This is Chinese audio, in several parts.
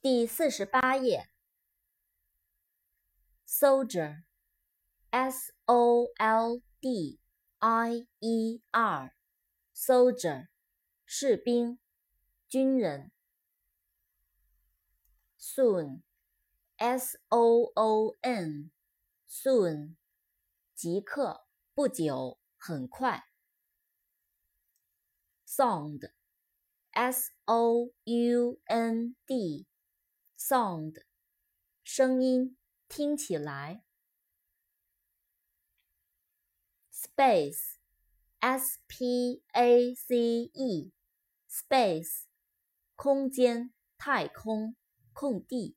第四十八页。Soldier，S O L D I E R，Soldier，士兵，军人。Soon，S O O N，Soon，即刻，不久，很快。sound，s o u n d Sound，声音，听起来。Space，S P A C E，space，空间，太空，空地。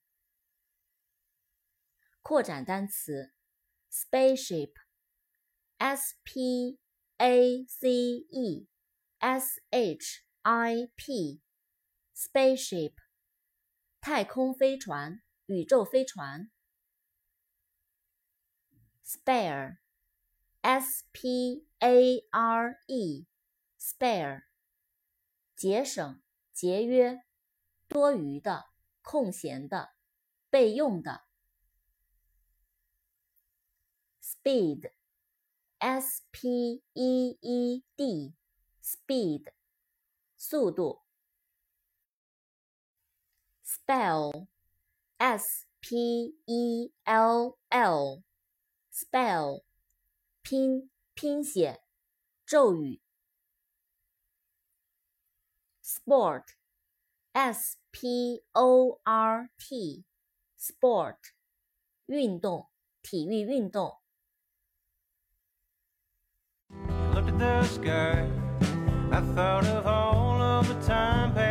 扩展单词：spaceship，S P A C E S H。I P spaceship 太空飞船、宇宙飞船。Spare S P A R E spare 节省、节约、多余的、空闲的、备用的。Speed S P E E D speed 速度 ，spell，s p e l l，spell，拼拼写，咒语，sport，s p o r t，sport，运动，体育运动。time passing by.